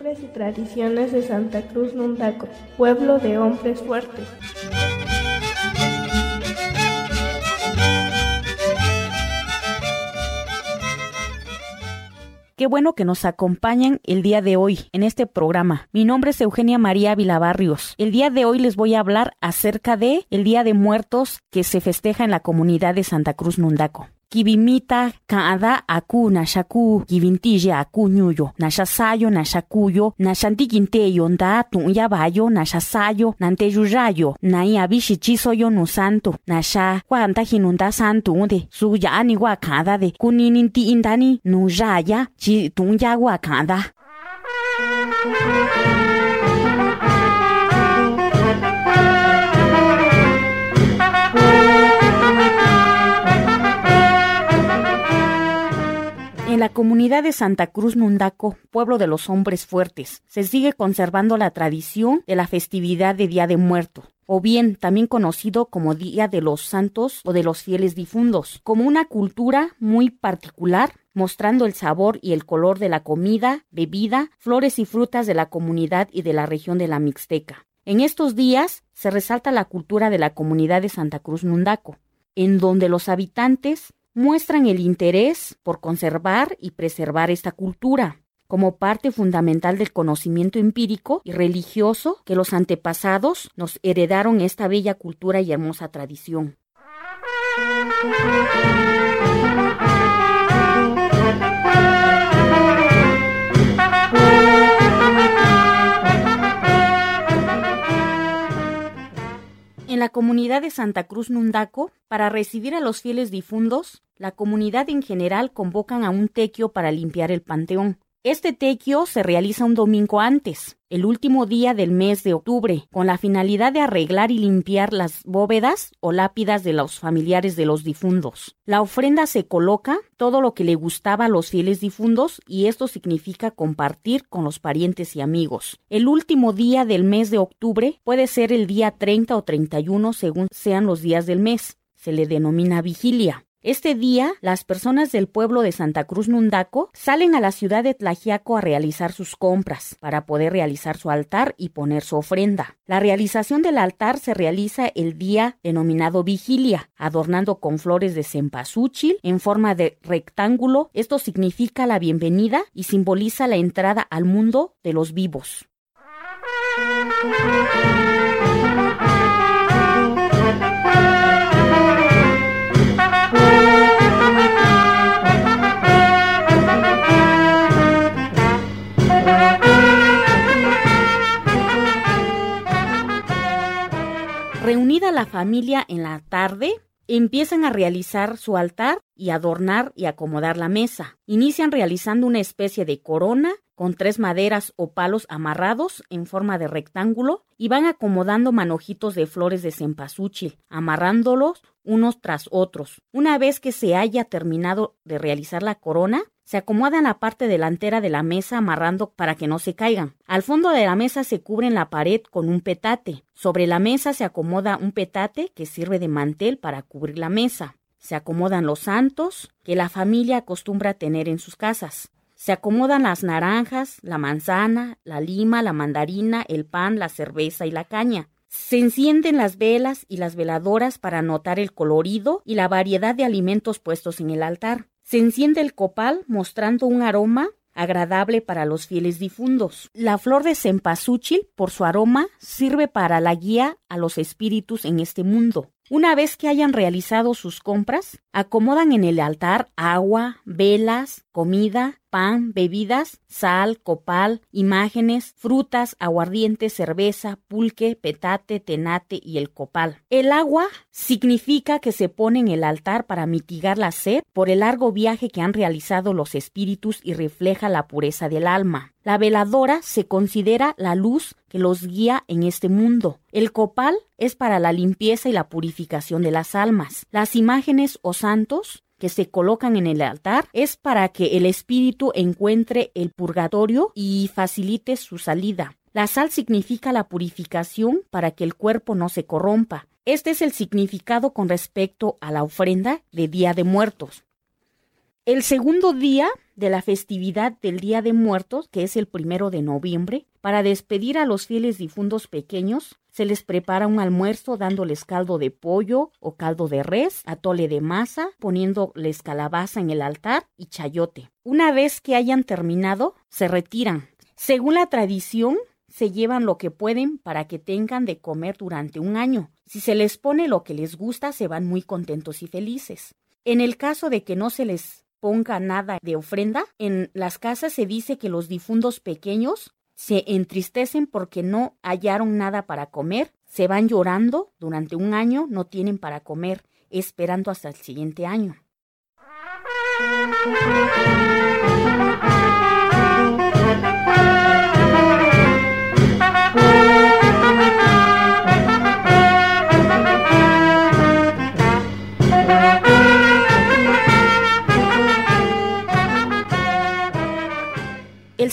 Y tradiciones de Santa Cruz Nundaco, pueblo de hombres fuertes. Qué bueno que nos acompañan el día de hoy en este programa. Mi nombre es Eugenia María Vilabarrios. El día de hoy les voy a hablar acerca de el Día de Muertos que se festeja en la comunidad de Santa Cruz Nundaco. Kibimita kaada aku nashaku kibintilla aku nyuyo nashasayo nashakuyo nashantikinteyo nda tunyabayo nashasayo nanteyuyayo nai abishi chisoyo no santo nasha kwanta hinunda santo de suyani wa kada de kunininti indani nuyaya chi tunya wa kada En la comunidad de Santa Cruz Nundaco, pueblo de los hombres fuertes, se sigue conservando la tradición de la festividad de Día de Muerto, o bien también conocido como Día de los Santos o de los Fieles Difundos, como una cultura muy particular, mostrando el sabor y el color de la comida, bebida, flores y frutas de la comunidad y de la región de la Mixteca. En estos días se resalta la cultura de la comunidad de Santa Cruz Nundaco, en donde los habitantes muestran el interés por conservar y preservar esta cultura como parte fundamental del conocimiento empírico y religioso que los antepasados nos heredaron esta bella cultura y hermosa tradición. En la comunidad de Santa Cruz Nundaco, para recibir a los fieles difuntos, la comunidad en general convocan a un tequio para limpiar el panteón. Este tequio se realiza un domingo antes, el último día del mes de octubre, con la finalidad de arreglar y limpiar las bóvedas o lápidas de los familiares de los difuntos. La ofrenda se coloca todo lo que le gustaba a los fieles difuntos y esto significa compartir con los parientes y amigos. El último día del mes de octubre puede ser el día 30 o 31 según sean los días del mes. Se le denomina vigilia. Este día, las personas del pueblo de Santa Cruz Nundaco salen a la ciudad de Tlajiaco a realizar sus compras para poder realizar su altar y poner su ofrenda. La realización del altar se realiza el día denominado vigilia, adornando con flores de cempasúchil en forma de rectángulo. Esto significa la bienvenida y simboliza la entrada al mundo de los vivos. Reunida la familia en la tarde, empiezan a realizar su altar y adornar y acomodar la mesa. Inician realizando una especie de corona con tres maderas o palos amarrados en forma de rectángulo y van acomodando manojitos de flores de cempasúchil, amarrándolos unos tras otros. Una vez que se haya terminado de realizar la corona, se acomodan la parte delantera de la mesa amarrando para que no se caigan. Al fondo de la mesa se cubre la pared con un petate. Sobre la mesa se acomoda un petate que sirve de mantel para cubrir la mesa. Se acomodan los santos que la familia acostumbra tener en sus casas. Se acomodan las naranjas, la manzana, la lima, la mandarina, el pan, la cerveza y la caña. Se encienden las velas y las veladoras para notar el colorido y la variedad de alimentos puestos en el altar. Se enciende el copal mostrando un aroma agradable para los fieles difuntos. La flor de cempasúchil, por su aroma, sirve para la guía a los espíritus en este mundo. Una vez que hayan realizado sus compras, acomodan en el altar agua, velas, comida, pan, bebidas, sal, copal, imágenes, frutas, aguardiente, cerveza, pulque, petate, tenate y el copal. El agua significa que se pone en el altar para mitigar la sed por el largo viaje que han realizado los espíritus y refleja la pureza del alma. La veladora se considera la luz que los guía en este mundo. El copal es para la limpieza y la purificación de las almas. Las imágenes o santos que se colocan en el altar es para que el espíritu encuentre el purgatorio y facilite su salida. La sal significa la purificación para que el cuerpo no se corrompa. Este es el significado con respecto a la ofrenda de Día de Muertos. El segundo día de la festividad del Día de Muertos, que es el primero de noviembre, para despedir a los fieles difuntos pequeños, se les prepara un almuerzo dándoles caldo de pollo o caldo de res, atole de masa, poniéndoles calabaza en el altar y chayote. Una vez que hayan terminado, se retiran. Según la tradición, se llevan lo que pueden para que tengan de comer durante un año. Si se les pone lo que les gusta, se van muy contentos y felices. En el caso de que no se les ponga nada de ofrenda. En las casas se dice que los difuntos pequeños se entristecen porque no hallaron nada para comer, se van llorando durante un año, no tienen para comer, esperando hasta el siguiente año.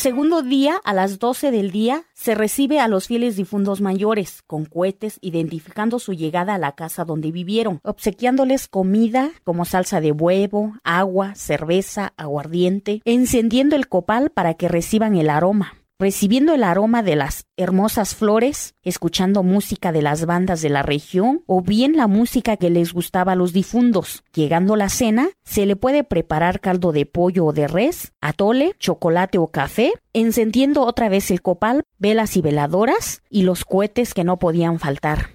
Segundo día, a las 12 del día, se recibe a los fieles difuntos mayores con cohetes identificando su llegada a la casa donde vivieron, obsequiándoles comida como salsa de huevo, agua, cerveza, aguardiente, encendiendo el copal para que reciban el aroma recibiendo el aroma de las hermosas flores, escuchando música de las bandas de la región o bien la música que les gustaba a los difuntos. Llegando la cena, se le puede preparar caldo de pollo o de res, atole, chocolate o café, encendiendo otra vez el copal, velas y veladoras y los cohetes que no podían faltar.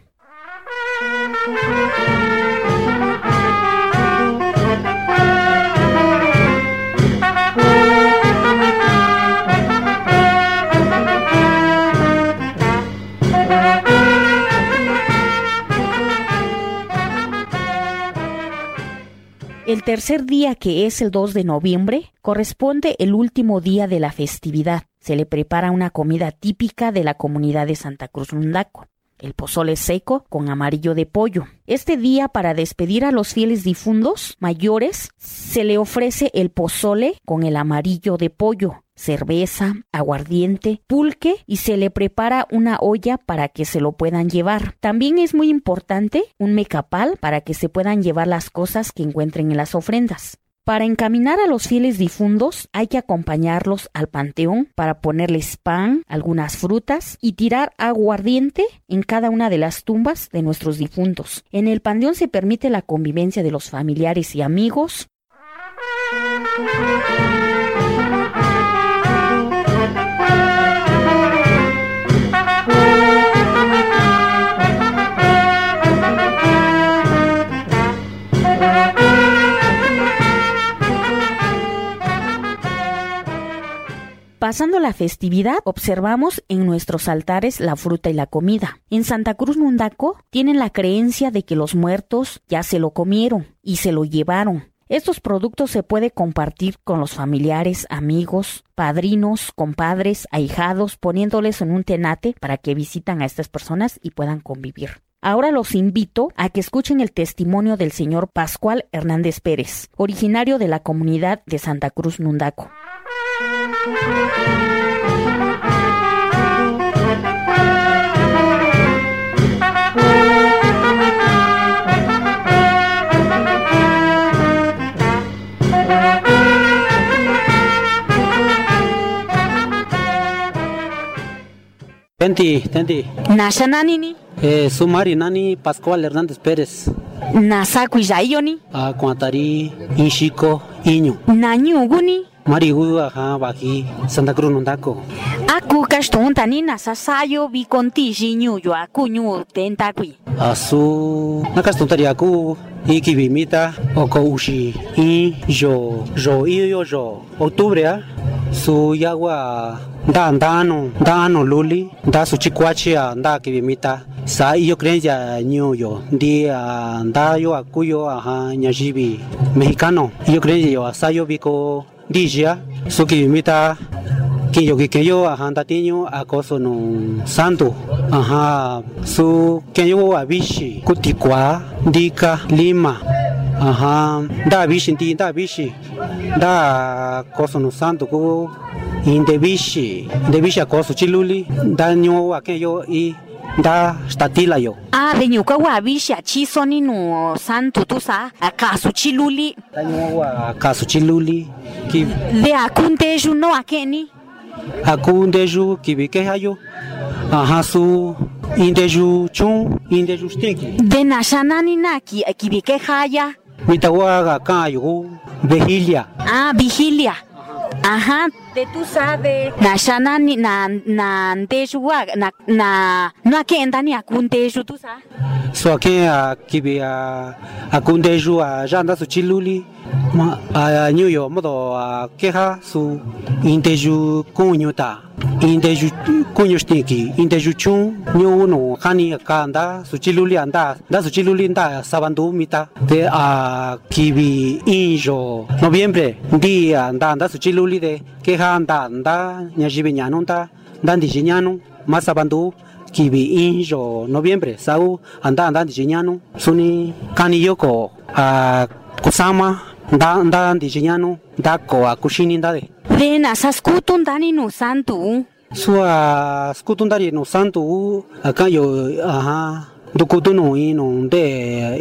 El tercer día, que es el 2 de noviembre, corresponde el último día de la festividad. Se le prepara una comida típica de la comunidad de Santa Cruz Lundaco el pozole seco con amarillo de pollo. Este día, para despedir a los fieles difuntos mayores, se le ofrece el pozole con el amarillo de pollo, cerveza, aguardiente, pulque y se le prepara una olla para que se lo puedan llevar. También es muy importante un mecapal para que se puedan llevar las cosas que encuentren en las ofrendas. Para encaminar a los fieles difuntos hay que acompañarlos al panteón para ponerles pan, algunas frutas y tirar aguardiente en cada una de las tumbas de nuestros difuntos. En el panteón se permite la convivencia de los familiares y amigos. Pasando la festividad, observamos en nuestros altares la fruta y la comida. En Santa Cruz Mundaco tienen la creencia de que los muertos ya se lo comieron y se lo llevaron. Estos productos se puede compartir con los familiares, amigos, padrinos, compadres, ahijados, poniéndoles en un tenate para que visitan a estas personas y puedan convivir. Ahora los invito a que escuchen el testimonio del señor Pascual Hernández Pérez, originario de la comunidad de Santa Cruz Nundaco. Tenti, tenti. Nasha nani ni? Eh, sumari nani Pascual Hernández Pérez. Nasa kuizayo ni? A Cuantari, Inchico, Iño. Nanyugu ni? Marihu aja baji Santa Cruz nundako. Aku kastun tanina sasayo bikonti jiñuyo aku ñu tentakui. Asu nakastun tari aku iki bimita oko ushi i jo jo iyo yo octubre a su yagua da dano dano luli da su chikuachi a da kibimita sa iyo creencia ñuyo di a da yo akuyo aja ñayivi mexicano iyo creencia yo asayo biko ndijia su kibimita Kiyo kiyo ajá ndatiño acoso no santo. Ajá su keyo abishi kutikwa ndika lima. Ajá da bishi ndi da bishi. Da coso no santo ku inde bishi. De bishi acoso chiluli da ño akeyo i da statila yo. Ah, de ñuka wavisha chiso ni no santo tu sa akasu chiluli. Daño wa kasu chiluli ki de akunteju no akeni aku ndeju kibi ke hayo aha su indeju chun indeju stinki de nashanani na ki kibike haya mitawa ga ka yo vigilia. Ah, vigilia. Ajá. De tú sabes. Na shana ni na na ndeju wa na na no akenda ni akundeyu tú sabes. So akin a kibi a akundeyu a janda su chiluli. ma a nyu yo mo do ke ha su in de ju ko nyu ta. In de ju ko nyu ste ki in de ju chu nyu no ka ni ka nda su chi lu li anda da su chi lu li nda sa ban du mi ta. Te a ki bi in jo noviembre di anda anda su chi lu li de ke ha anda anda nya ji bi nya no ta dan di ji nya no ma sa ban du kibi injo noviembre sau anda anda di nya no suni kani yoko a kusama nda nda di jinyanu da ko a kushini nda de De na saskutun dani no santu. sua skutundari no santo acá yo ajá dukutu no i no de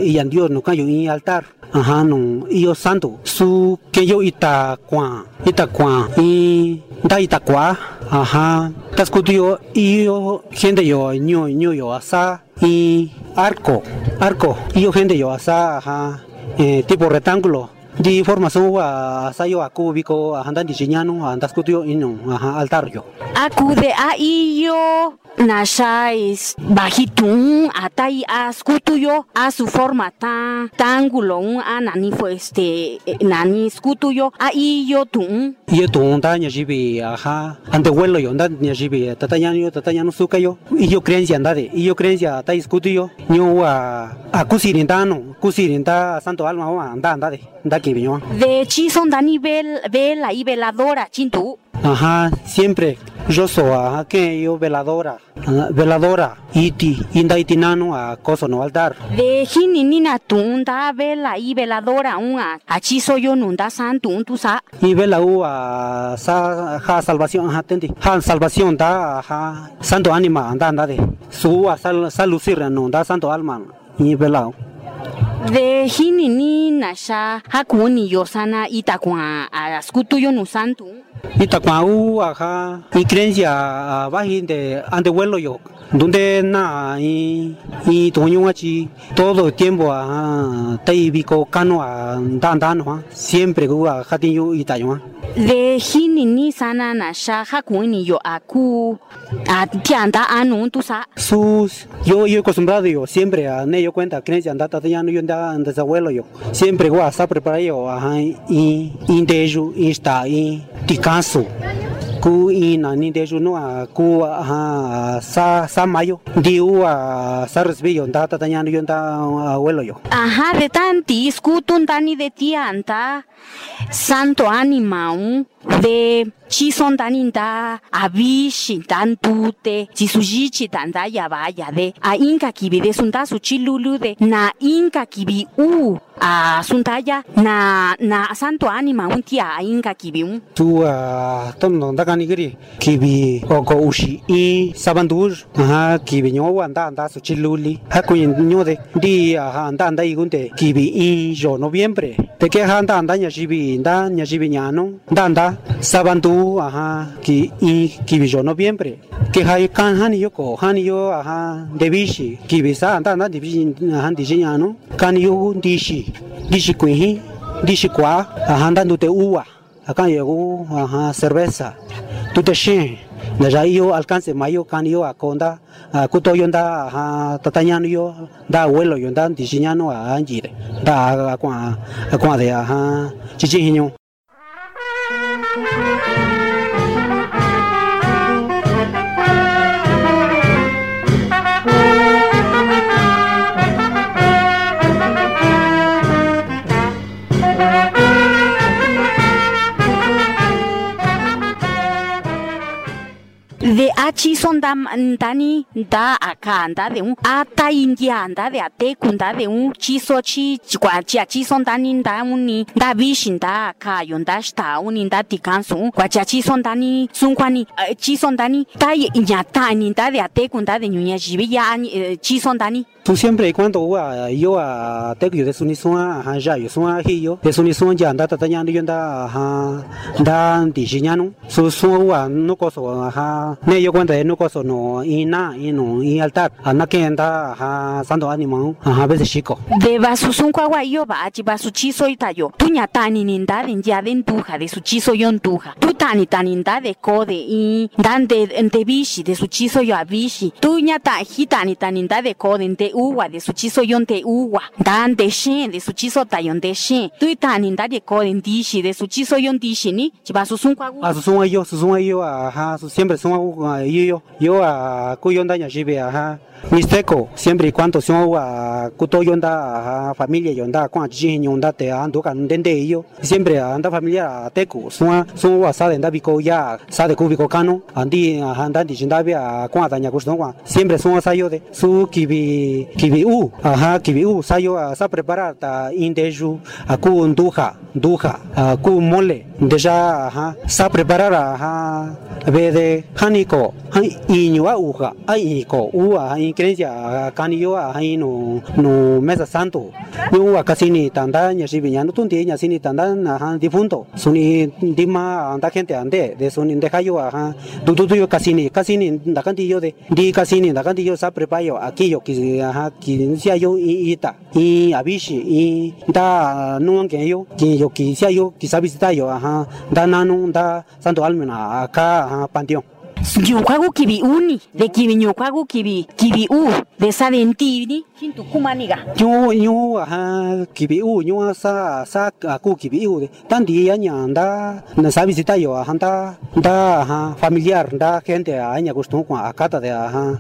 y andio no kayo i altar. Ajá no io santo su que yo ita kwa ita kwa i da ita kwa ajá tas kutu yo io gente yo ño ño yo asa y arco arco io gente yo asa ajá eh, tipo rectángulo di formación wa sayo a cúbico a andan diseñando a andas yo ino ajá altar yo Acude a iyo na shais bajitun atai askutu yo a su forma ta tángulo un a nani fue este eh, nani skutu yo a iyo tun. iyo tu ta nya jibi ajá ante vuelo yo nda nya jibi tatanya yo tatanya no suka yo. Iyo creencia anda de iyo creencia ta iskutu yo nyo wa a kusirinta no kusirinta santo alma anda anda de nda ki biño De chison dani vel vela y veladora chintu. Ajá siempre. Yo so ajá que yo veladora. Veladora. Iti inda itinano a coso no altar De hini nina tunda vela y veladora un a achiso yo nunda santu tu sa. y vela u a sa ja salvación ajá tendi. Ja salvación da ajá. Santo ánima anda anda de. Su a sal salucir no da santo alma. Y vela u. De hini nina sha hakuni yo sana itakwa a skutu yo no Itacuau, ajá, y creencia a bajín de antevuelo yo, donde na y y toño todo el tiempo ajá, te bico cano a dan dan ajá, siempre que a jatin yo itayo De hini ni sana na sha hakuni yo aku a tianda anu tu sa. sus yo yo acostumbrado yo siempre a ne yo cuenta creencia anda tata no yo anda antes abuelo yo. Siempre gua está preparado yo ajá y indeju insta y ticaso ku ina ni deju no a ku aha sa sa mayo. Diu a sa resbillo nda tata no yo anda abuelo yo. Ajá, de tanti skutun tani de tianta santo anima un de chison tani da abishi tan tute chisujichi tanda de a inka kibi de sunta su chilulu de na inka kibi u a suntaya na na santo anima un tia a kibi un. Tu a tom no kibi oko ushi i sabandur aha kibi nyo anda anda su chiluli. Ha ku nyo de di aha anda anda igunte kibi i yo noviembre. Te que anda anda nya jibi nda nya jibi nyano nda anda aha ki i kibi yo noviembre. Que hay kan hani yo ko hani yo aha debishi kibi sa anda anda debishi aha di nyano kan yo dishi dishi kuhi dishi kwa aha anda ndute uwa acá llegó ajá, cerveza. Tu te shen de ya yo alcance mayo can yo a conda a kuto yo nda ajá, tatañano yo da abuelo yo nda diseñano a anjire da a kwa a de ajá chichiño de achi son da ndani da aka nda de un ata india nda de ate kunda de un chiso chi kwa chi achi son dani nda uni da vishi nda aka yo nda sta uni nda tikansu kwa chi achi son dani sun kwani chi son dani ta nda de ate kunda de nyunya jibi ya chi son dani. Tú siempre y cuando yo a te yo de suni sua ha ya yo sua hi yo de suni ya anda yo anda ha da di su sua wa no coso ha ne yo cuenta de no coso no y na y no y altar. Anda que anda ha santo ánimo ha veces chico. De ba su sun kwa wa yo ba chi ba su chi so ita yo tu nya ta ni ni da de ya de tuja de su chi so yo tuja tu ta ni ta ni da de ko de y dan de de bishi de su chi so yo a bishi. Tu nya ta hi ta ni ta ni da de ko de uwa de su chiso yon te uwa. Dan de shen de su chiso ta yon de shen tu ta ni da de ko den dishi de su chiso yon dishi ni chi ba su sun kwa a su sun yo su sun yo a su siempre sun yo yo yo a ku yon da nya jibe a ha Mixteco, siempre y cuando son a cuto yonda familia yonda con allí yonda te ando can dende yo siempre anda familia teco son son a sa denda bico ya sa de cubico cano andi anda di jinda bia con daña gusto siempre son a sayo de su kibi kibi u ajá kibi u sayo a sa preparar ta indeju a cu nduja nduja a cu mole deja ajá sa preparar ajá ve de haniko iñua uja ai ko u a creencia cani yo ahí no no mesa santo. Yo a casi ni tanda ni si viñando tu ni si ni tanda ajá difunto. Suni dima anda gente ande de suni deja yo ajá tu tu yo casi ni casi ni da canti yo de di casi ni da canti yo sa preparo aquí yo que ajá que sea yo y ita y abishi y da no que yo que yo que sea yo quizá visitar yo ajá da nano da santo almena acá ajá panteón Nyokwagu kibi uni de kibi nyokwagu kibi kibi u de sa dentini hintu kumaniga yo yo aha kibi u yo sa sa aku kibi u de tan dia nyanda na sa visita yo aha da da aha familiar da gente aña gusto con acata de aha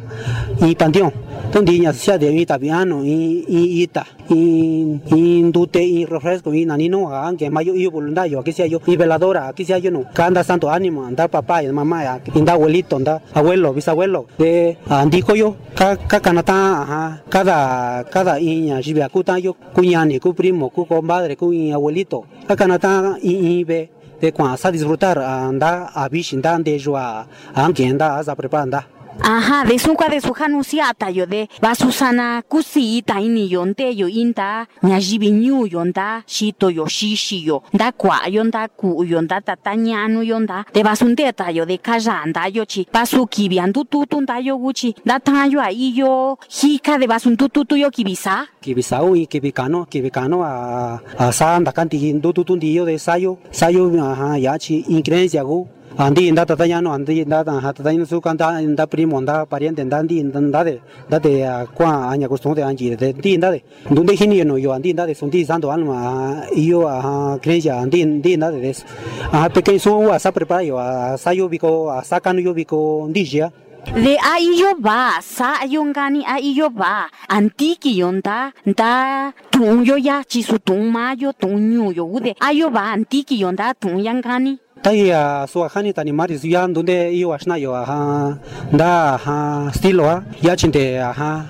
y panteón. Tan dia sia de ita piano y y ita y y dute y refresco y nanino aunque mayo y voluntario que sea yo y veladora que sea yo no. Canda santo ánimo anda papá y mamá ya inda abuelito anda abuelo bisabuelo de andico yo ca canata ajá cada cada iña jibia kuta yo cuñani cu primo cu compadre cu abuelito ca canata y be de cuando sa disfrutar anda a bishinda ande yo a aunque anda a preparar Ajá, de su de su hanusiata yo de va Susana kusita ini yonte yo inta nyajibi nyu yonda shito yo shishi yo da kwa yonda ku yonda tatanyanu yonda de va sundeta yo de kajanda yo chi va su kibiandu tutunda yo guchi da tayo ahí yo hika de va suntutu yo kibisa kibisa u kibikano kibikano a a sanda kanti ndututundi yo de sayo sayo ajá ya chi increencia gu andi inda tata ya no andi inda ta ha tata su kanta inda primo inda pariente inda andi inda de da de kwa aña costumbre anji de di inda de donde hini no yo andi inda de son di santo alma yo a creencia andi andi inda de des a pequeño su a sa prepara yo a sa yo biko a sa kanu yo biko ndija de ahí yo va sa yongani ahí yo va. Antiki yonda da tun yo ya chisu tun mayo tun yo de ahí yo va antiki yonda tun yangani Taiya suwa khani tani mari zuyan dunde iyo ashna yo ha da ha still wa ya chinte ha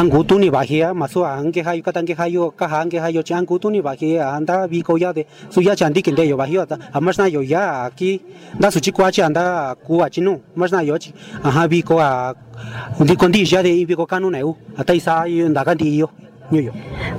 angu tuni ba hiya maso ange ha yukatan ge ha yo ka ha ange ha yo chang tuni ba hiya anda bi ko ya de su ya chandi kinde yo ba hiya ta. Amasna yo ya ki. Da su chi kwa chi anda ku wa chinu masna yo chi. Aha bi ko a di kondi ya de bi ko kanu ne u. Ata isa yo nda kan di yo. Yo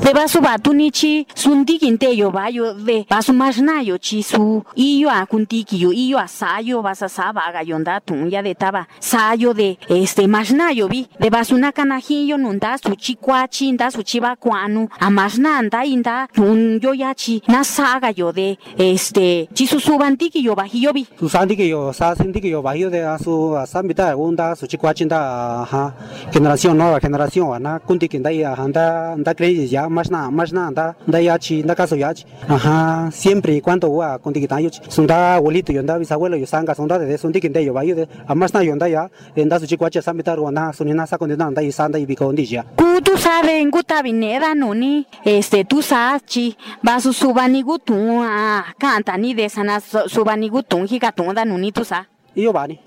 de basu batuni chi sundi kinte yo ba yo de basu masna yo chi su iyo a kuntiki yo iyo a sayo basa saba ga yonda tun ya de taba sayo de este masna yo bi de basu na kanaji yo nunda su chi kwachi nda su chi kwanu a masna anda inda tun yo ya chi na saga yo de este chi su subantiki yo ba yo bi su sandi que yo sa sindi que yo ba yo de a su sambita unda su chi kwachi nda ha generación nueva generación ana kunti kinda ya anda anda creyes ya más nada más nada anda anda ya chi anda caso ya chi ajá siempre y cuando va con tiki tayo son da abuelito yo anda bisabuelo yo sanga son da de son tiki de yo va yo de a más nada yo anda ya anda su chico acha sambita ro anda son na sa con anda y sanda y bico ndi ya ku tu sabe nguta bineda no ni este tu sa chi ba su subani gutu a canta ni de sana subani gutu hi ka tu da no ni tu sa iyo ba ni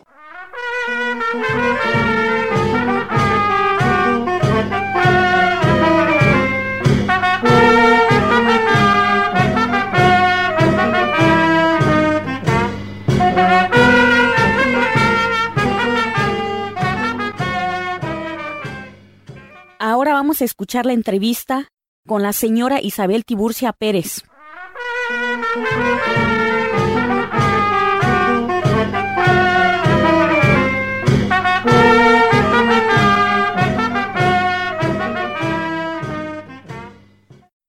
escuchar la entrevista con la señora Isabel Tiburcia Pérez.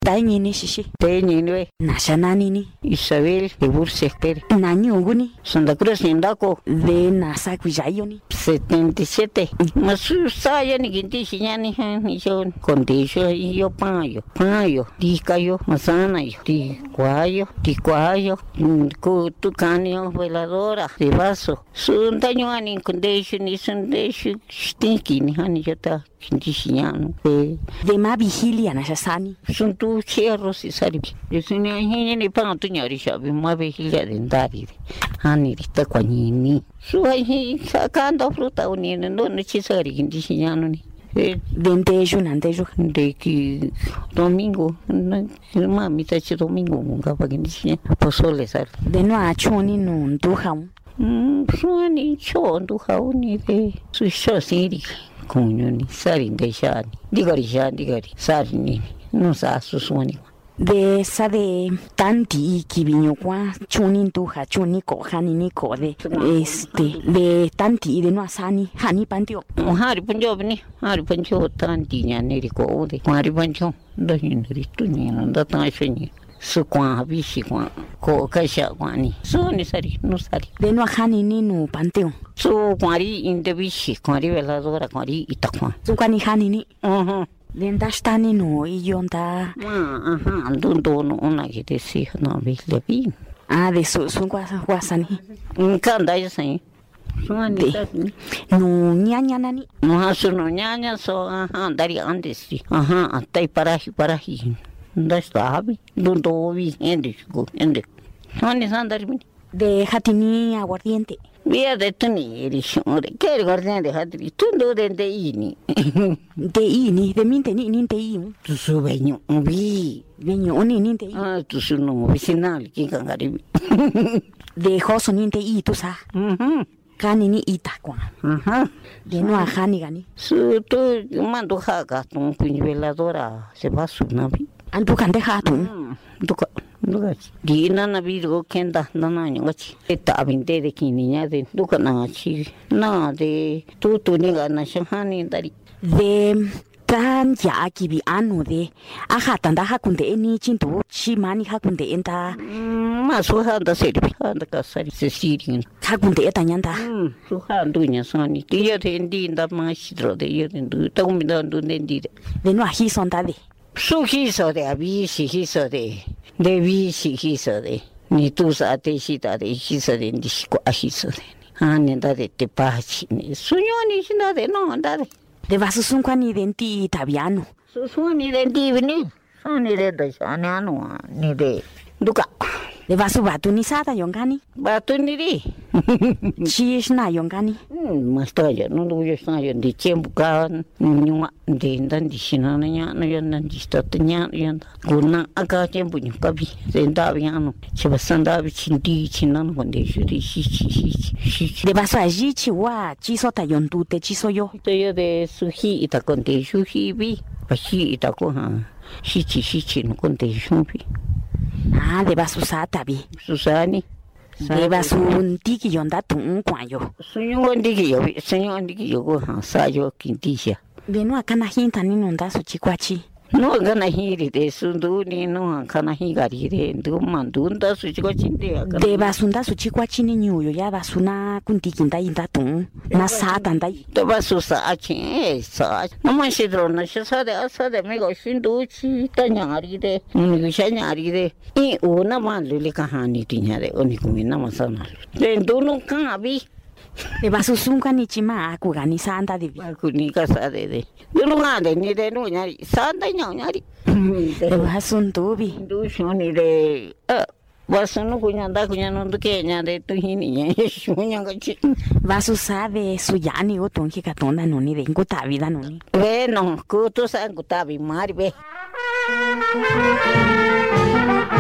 Tañini shishi. Teñinwe, Nashananini. Isabel, Tiburcia Pérez. Nanyunguni. Santa Cruz, Nindaco, De Nasakuyayoni. 77. Masu saya ni ginti ha ni son kondisyo yo payo payo di kayo masana yo di cuayo di cuayo ku tu canio veladora de vaso sun daño ani kondisyo ni sun desyo stinky ni hani jota ginti sinyano e De ma vigilia Nashasani. sun tu cierros y sari sun ni hini ni pa tu nyari shabi ma vigilia de ndari hani rita kwanyini suai sacando fruta unina no no ci sari ginti sinyano ni e Dentejo nantejo. de que domingo na mami tá de domingo nunca para que tinha posole sar De no achoni no nduham. hum suani chondo hauni de su sosiri kunyo ni sari de shani digari shani digari sari ni no sa su suani De sa de tanti kibiño kwa chuni nduha chuni ko hani ni ko de este de tanti de no asani hani pantio. hari punjob ni hari punjob tanti nya ne ri ko de hari punjob da ni ri tu ni su kwa bi shi kwa ko ka sha kwa ni su ni sari no sari De no hani ni no panteo. su kwari inde bi shi kwari veladora kwari itakwa Sukani hani ni. mhm De ndashtani no iyonda. ma aha ndundo no una que si no bi le bi Ah, de su su wasani. nkanda yasai suani De. sari No ñaña nani. no hasu no nyanya so aha dari andes si aha atai parahi parahi nda sabe ndundo bi ende go ende suani sandari mi De hatini aguardiente. Via de tuni eri shore che guardiamo de hadri tundo de de ini De ini, de minte ni ni de i. tu su begno vi Veño ni ni de i. ah tu su no vicinal ki kangari De joso ni de i tu sa. mhm Kani ni ita kwa. aha De no ajani gani. su tu mando haga tu veladora se va su navi Antu kan de hatu. duka duka di na na bi go kenda na na ni ngachi eta abinte de kininya de duka na chi na de tu tu ni ga na shahani dari De tan ya kibi anu de. Aha tanda hakunde ni chintu. Chi mani hakunde enta. ma su handa seri handa ka sari se sirin Hakunde eta nyanda. su handu nya sani ti ya de ndi nda ma shidro de ya de ndu ta mi da ndu de ndi de De no ahi sonda de. Su hiso de abi si hiso de de vi si hiso de ni tu sa te shi da de hiso de ndi shi kwa hiso de ha ni da de te pa chi ni su nyo ni shi da de no da de De vasusunka ni denti tabiano. su su ni de ndi ni su ni de da sha ni anu ni de duka De vasu batu ni sata yongani. ba tu ni ri Chi na yongani. mas taya no lo yo sa yo de tiempo ka nyuma de ndan di sina na nya na yo ndan di sta ta nya yo kuna aka tiempo nyu ka bi de nda bi ano che ba sanda bi chin di chin na no de shi di shi shi shi shi shi De vasu aji chi wa chi sota yontu te chi soyo. to yo de su hi ita con de su hi bi ba hi ita ko ha shi chi shi chi no con de su bi Ah, de vasu sata bi. susani De vasu ntiki yonda tun kwayo. Sunyungo ndiki yo, sunyungo ndiki yo ko ha sa yo kintisha. De no akana hinta ni nonda su chikwachi. No gana hiri de sundu ni no kana higari de ndu mandu nda su chiko chinde akana De basunda su chikwachi ni nyuyo ya basuna kuntiki nda inda tun. Na sata nda. to ba su sa achi e sa no man shi dro na shi sa de asa de me go shindu chi ta nyari de ni go sha nyari de i o na ma lu le kahani ti nya de oni kumi na ma sa na de ndu no ka bi De basu sunka ni chima aku gani sanda de. ni ka sa de de no de ni de no nyari sa da nya nyari De basun tubi. ndu sho ni de Vaso no cuñanda cuñando que ña de tu hini ña shuña gachi. Vaso sabe su yani o tonji katonda noni de inguta vida noni. Bueno, kuto san kutabi mari be.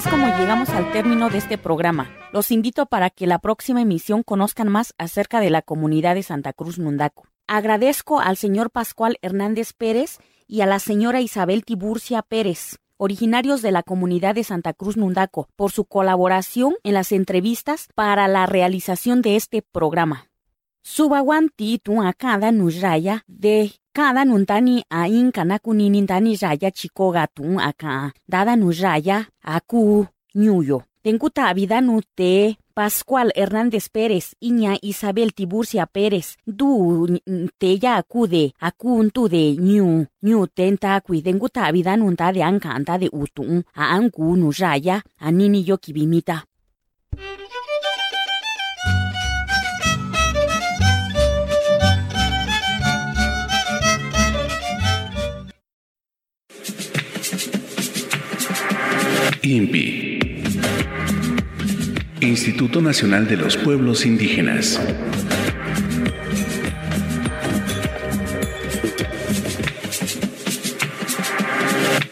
es como llegamos al término de este programa. Los invito para que la próxima emisión conozcan más acerca de la comunidad de Santa Cruz Mundaco. Agradezco al señor Pascual Hernández Pérez y a la señora Isabel Tiburcia Pérez, originarios de la comunidad de Santa Cruz Mundaco, por su colaboración en las entrevistas para la realización de este programa. Subawanti tu a cada de cada nuntani a inka nakuninintani raya chikoga tu aka dada nuraya aku ñuyo. Tenkuta vida te Pascual Hernández Pérez, Iña Isabel Tiburcia Pérez, du te ya acude, acuntu de ñu, ñu tenta cuidenguta vida nunta de ancanta de utun, a angu nuraya, a nini kibimita. INPI Instituto Nacional de los Pueblos Indígenas